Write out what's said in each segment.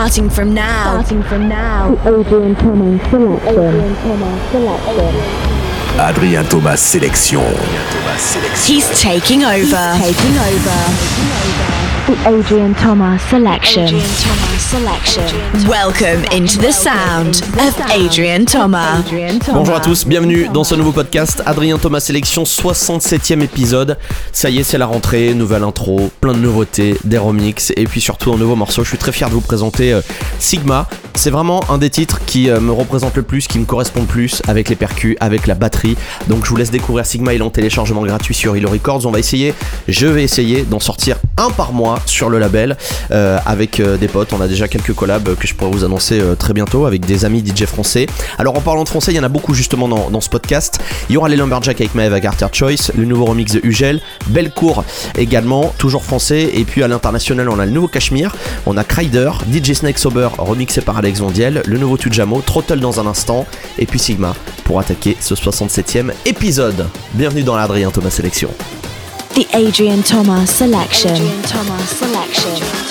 Starting from now. Starting from now. Adrian Thomas selection. Adrian Thomas selection. Adrien Thomas sélection. He's taking over. Taking over. The Adrian Thomas selection. Adrian Thomas selection. Welcome into the sound of Adrian Thomas. Bonjour à tous, bienvenue dans ce nouveau podcast Adrien Thomas Sélection, 67e épisode. Ça y est, c'est la rentrée, nouvelle intro, plein de nouveautés, des remixes et puis surtout un nouveau morceau. Je suis très fier de vous présenter euh, Sigma. C'est vraiment un des titres qui euh, me représente le plus, qui me correspond le plus avec les percus, avec la batterie. Donc je vous laisse découvrir Sigma, il est en téléchargement gratuit sur Hilo Records. On va essayer, je vais essayer d'en sortir un par mois sur le label euh, avec des potes. On a déjà quelques collabs que je pourrais vous annoncer euh, très bientôt avec des amis DJ français. Alors en parlant de français, il y en a beaucoup justement dans, dans ce podcast. Il y aura les Lumberjack avec Maeve à Carter Choice, le nouveau remix de Ugel, Bellecour également, toujours français. Et puis à l'international, on a le nouveau Cashmere, on a Kryder, DJ Snake Sober remixé par Alex Vondiel, le nouveau Tujamo, Throttle dans un instant, et puis Sigma pour attaquer ce 67e épisode. Bienvenue dans l'Adrien Thomas Sélection. The Adrian Thomas selection. Adrian Thomas selection.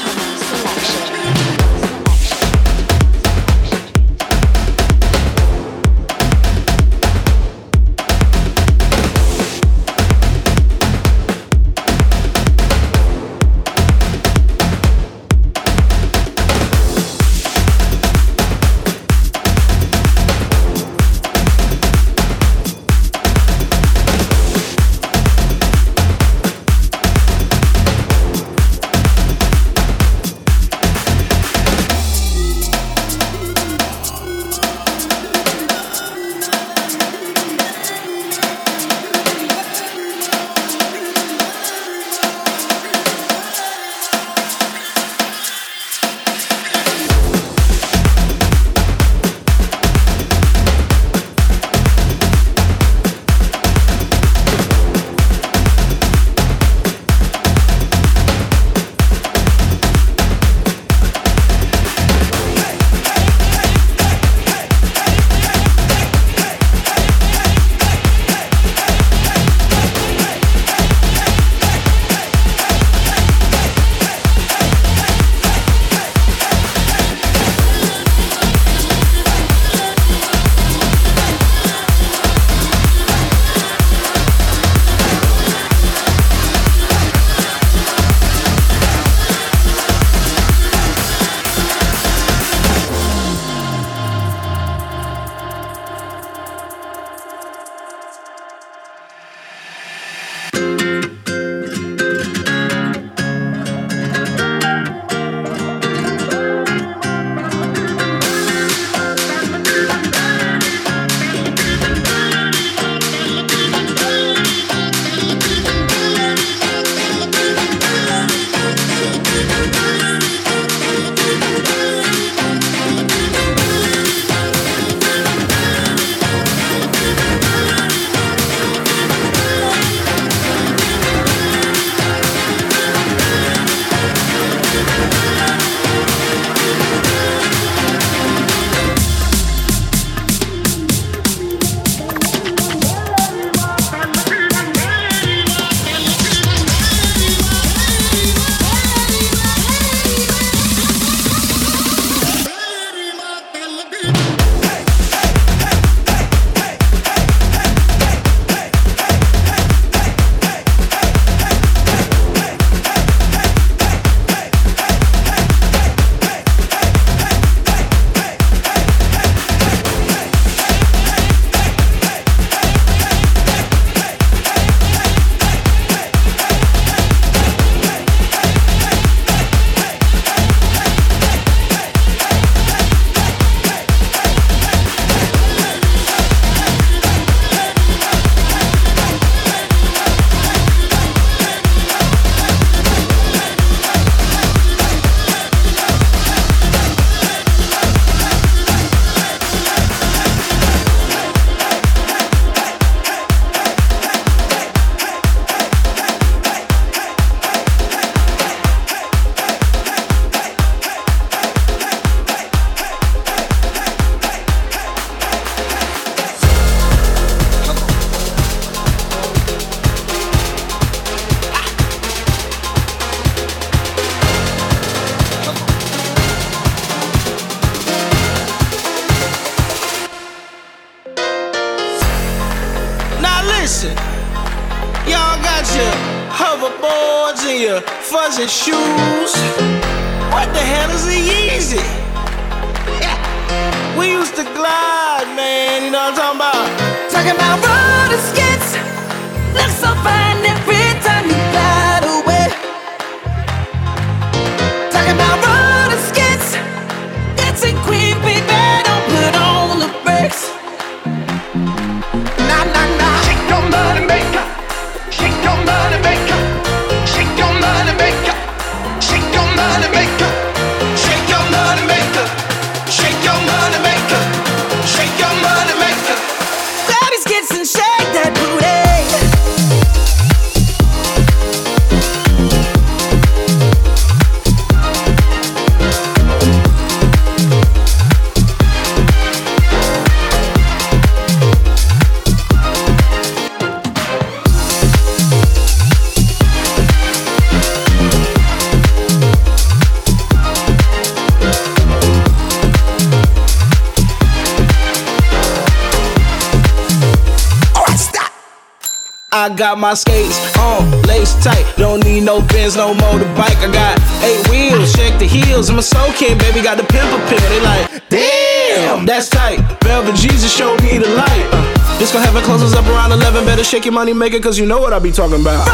I got my skates on, lace tight. Don't need no Benz, no motorbike. I got eight wheels, check the heels. I'm a soul king, baby, got the pimple pill. They like, damn, that's tight. Velvet Jesus showed me the light. Uh, this gon' have it closes up around 11. Better shake your money maker, cause you know what I be talking about.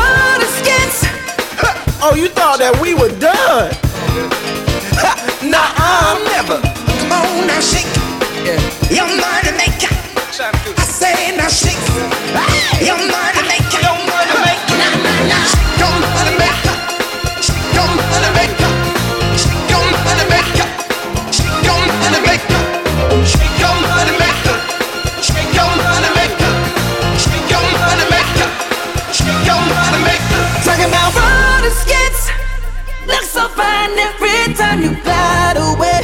Oh, you thought that we were done? nah, I'm never. Come on now, shake. Your money maker. Saying now shake your money maker, your money maker. Shake your money maker, shake your money maker, shake your money maker, shake your money maker, shake your money maker, shake your money maker, shake your money maker. Talking about roller skates, so fine every time you glide away.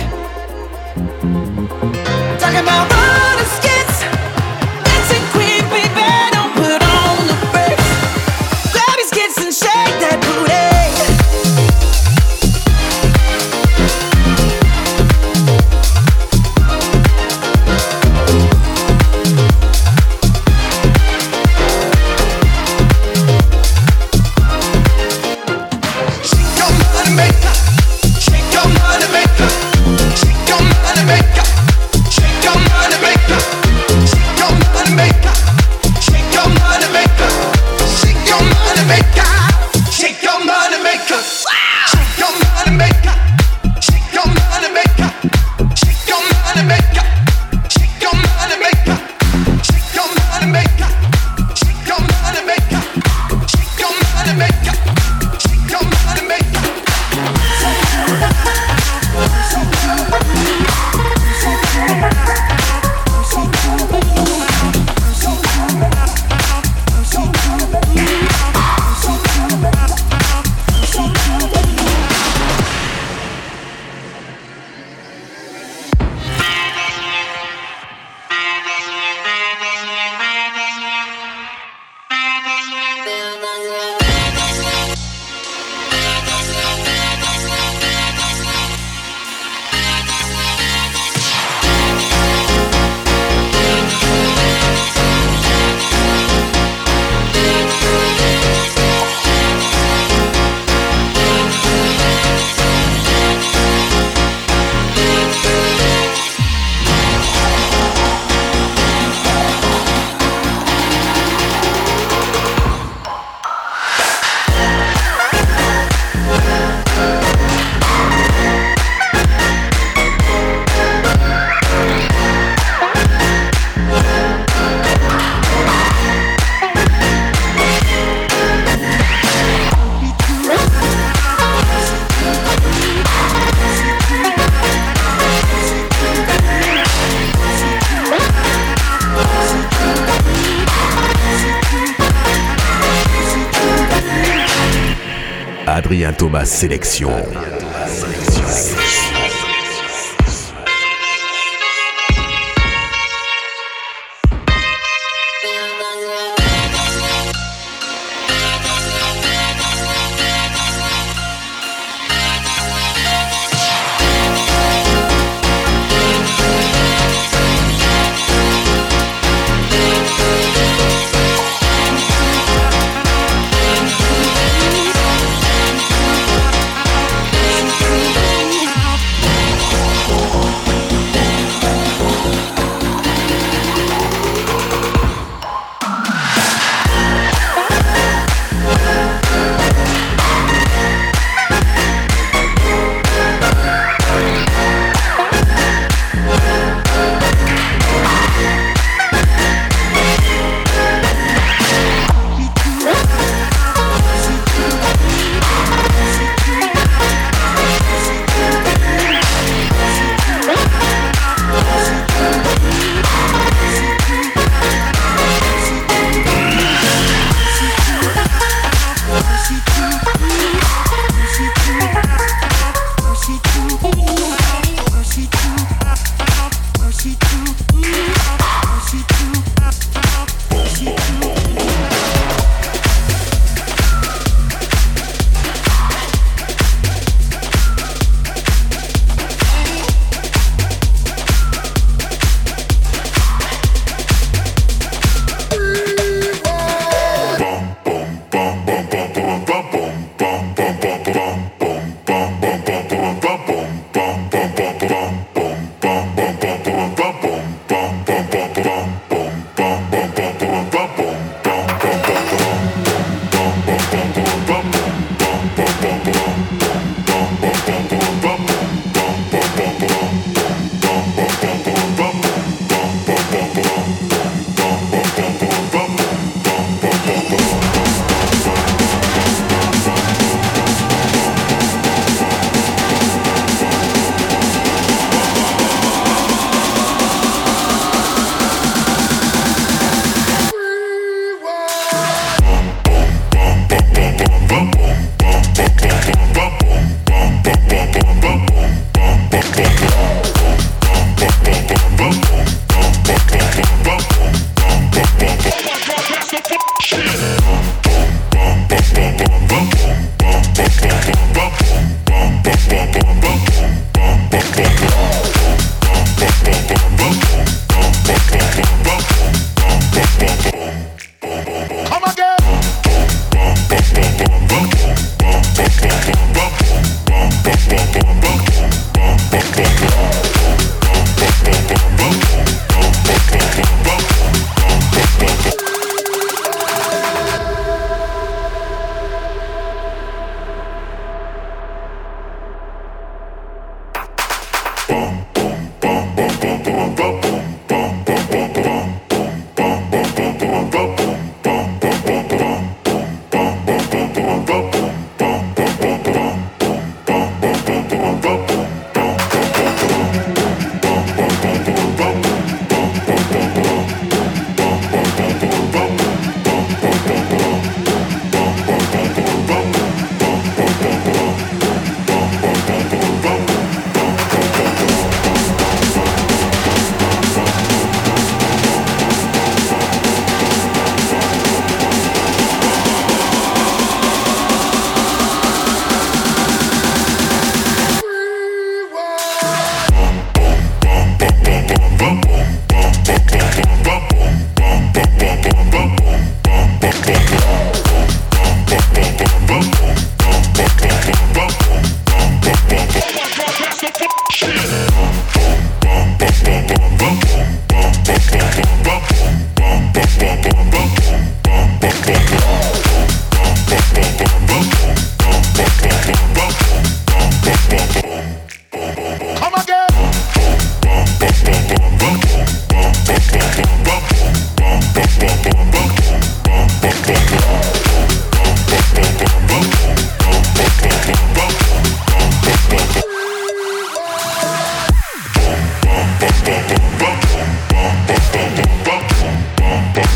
Thomas Sélection.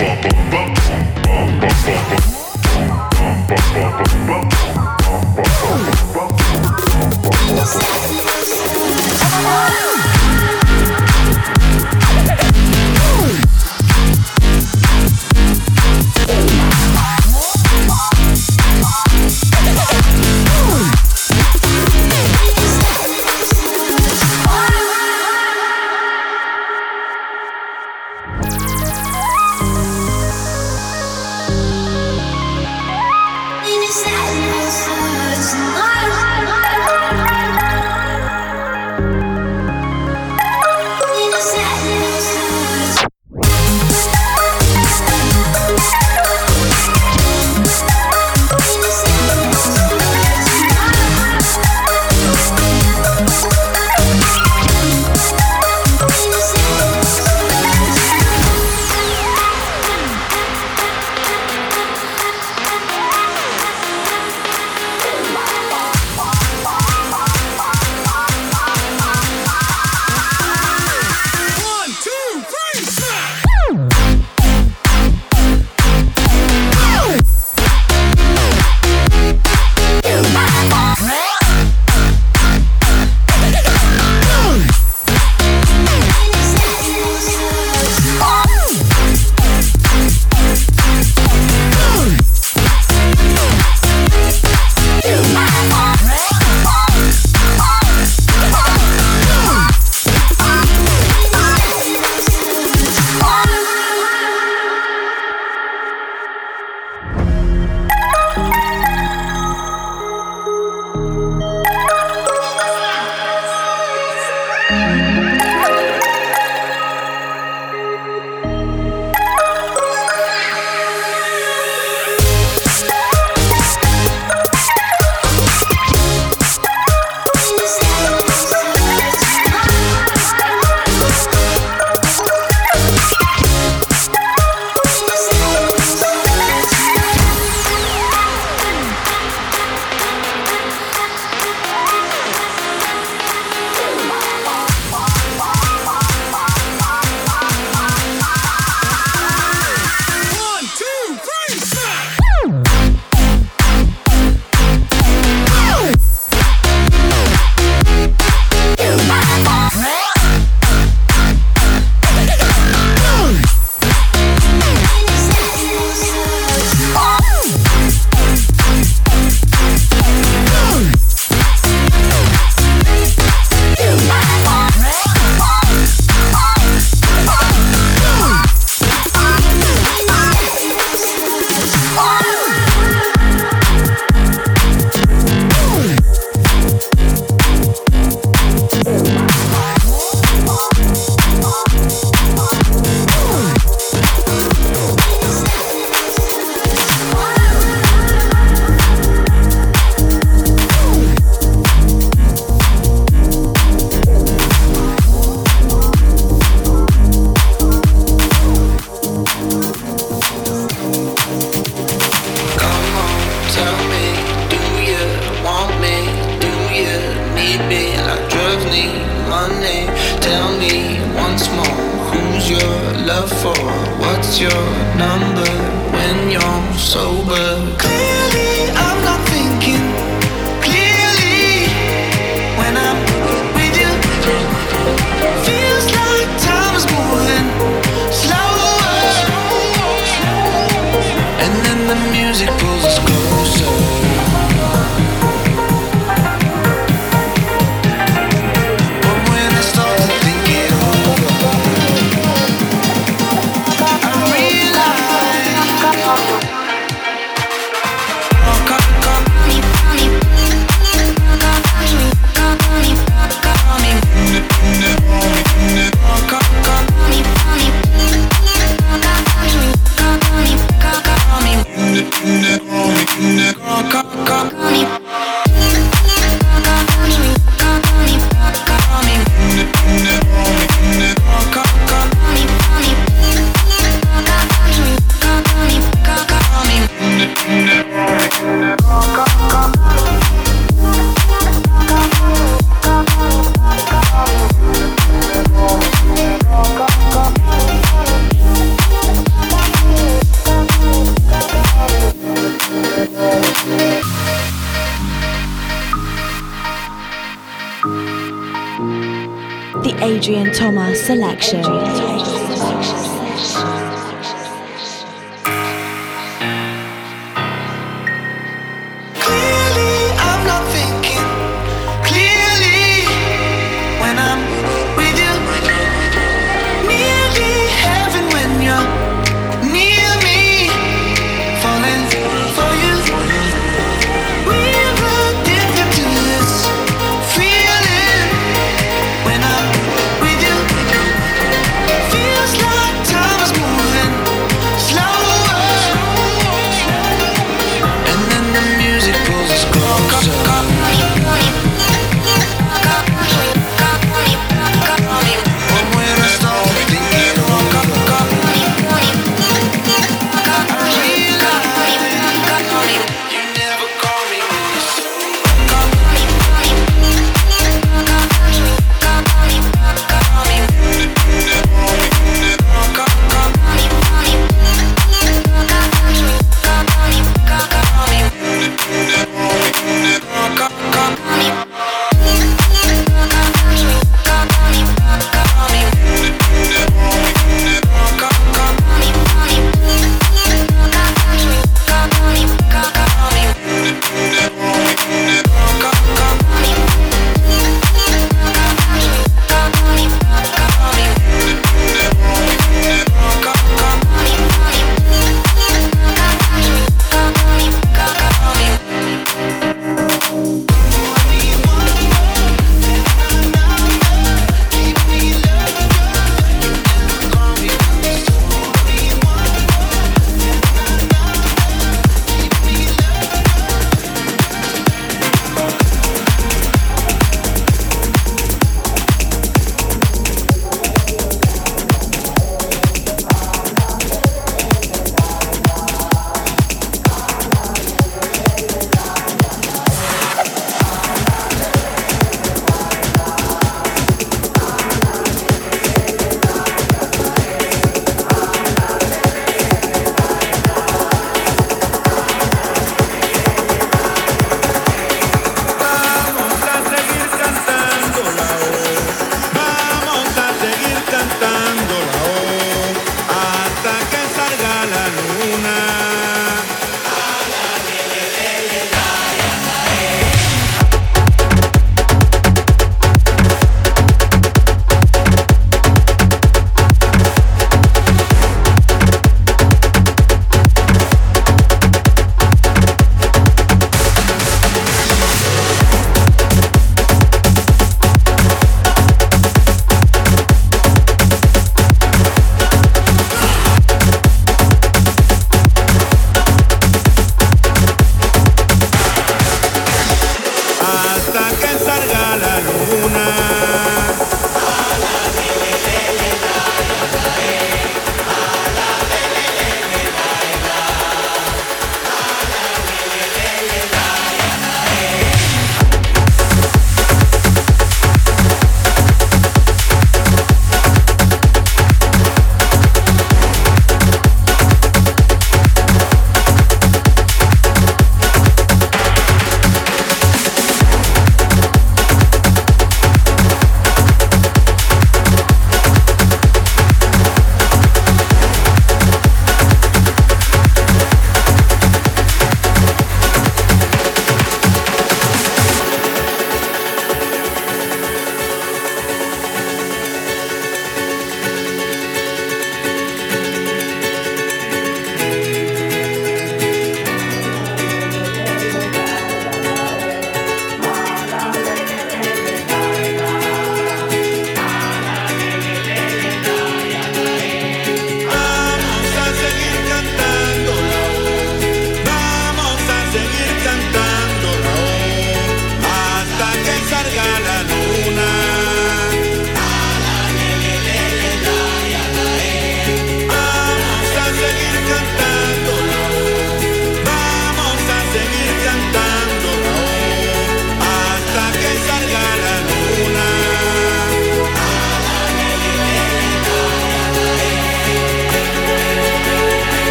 ba ba ba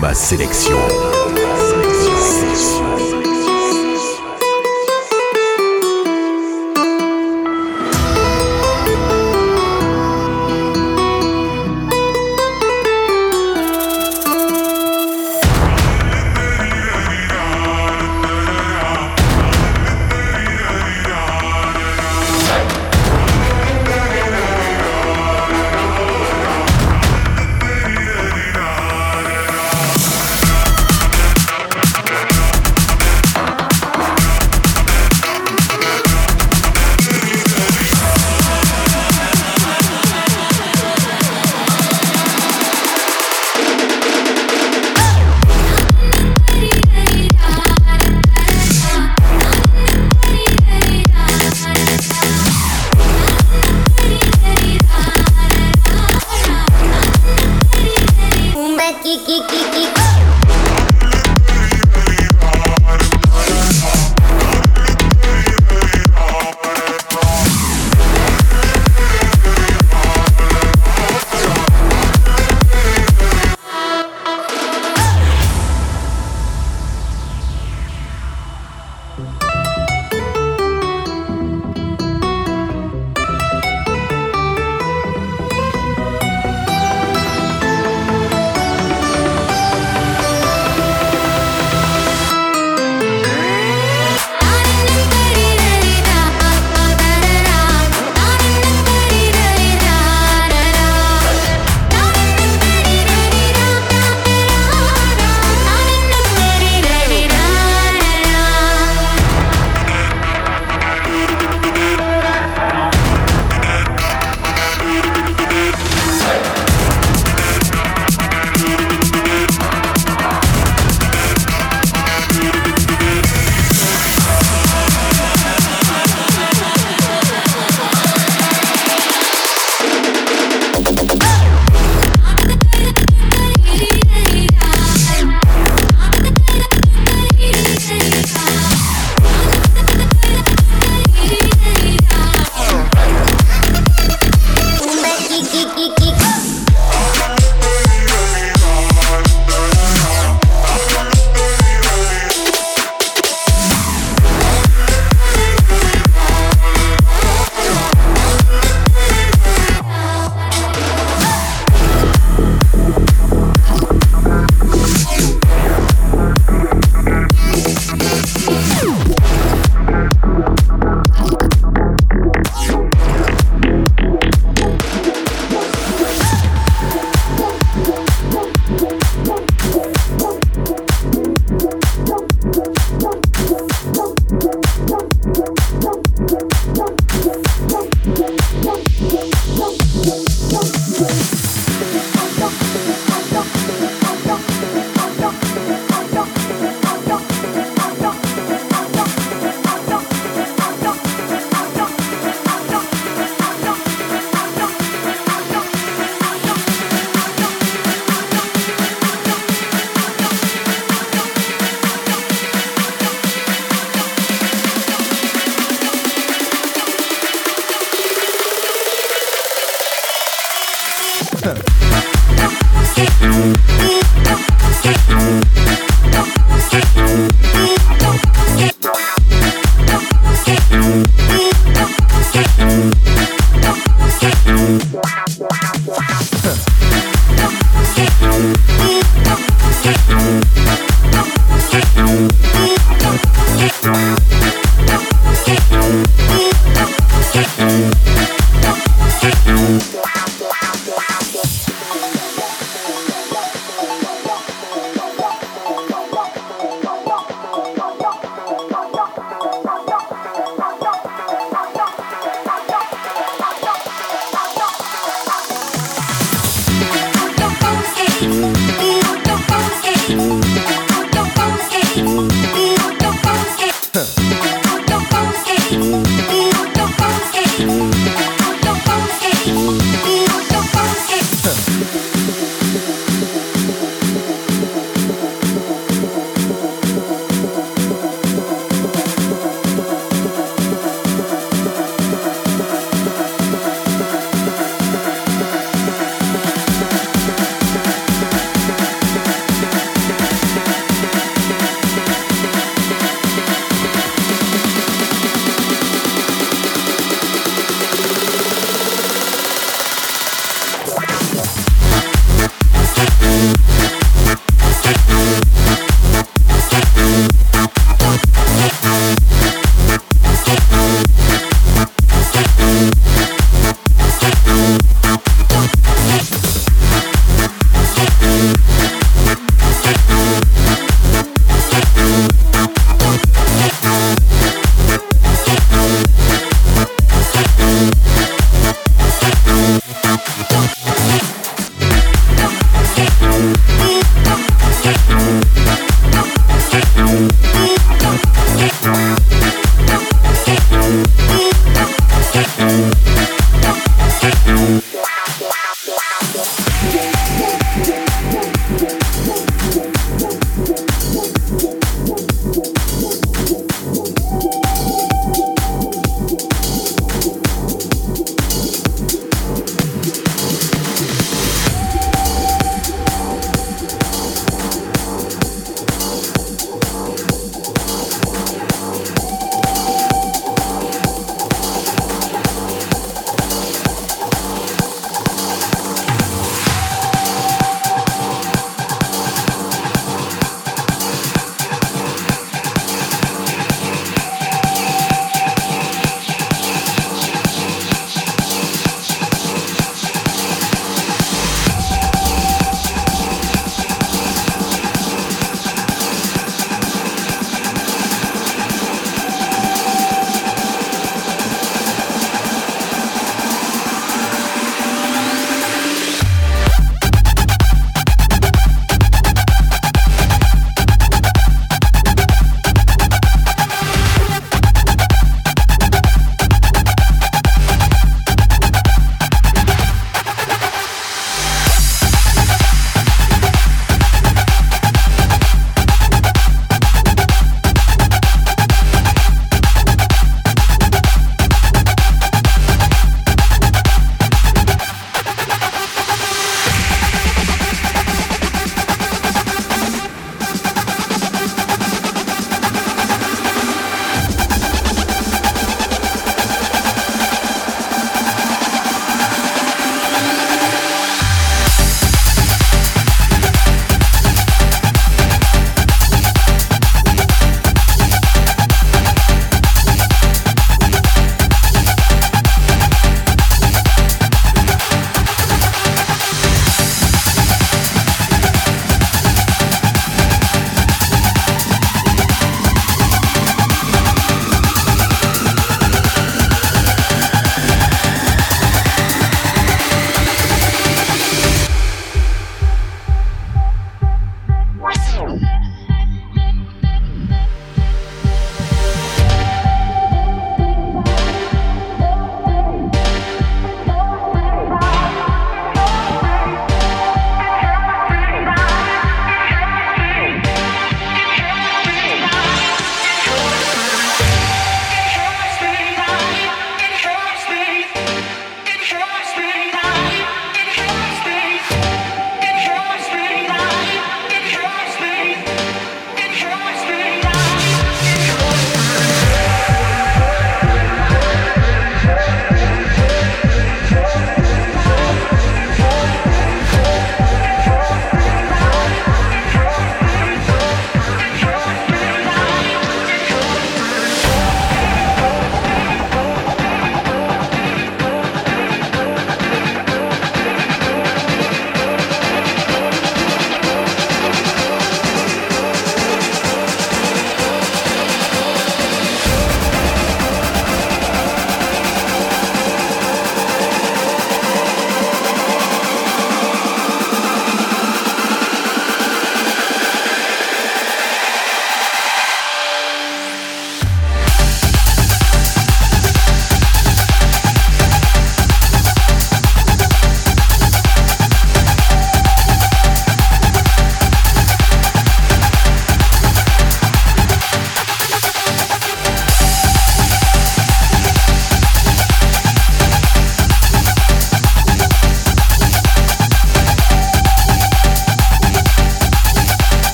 Thomas Sélection.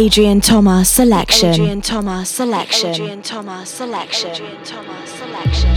Adrian Thomas selection. Adrian Thomas selection. Adrian Thomas selection. Adrian Thomas selection.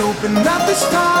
Opening up the sky.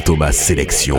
Thomas Sélection.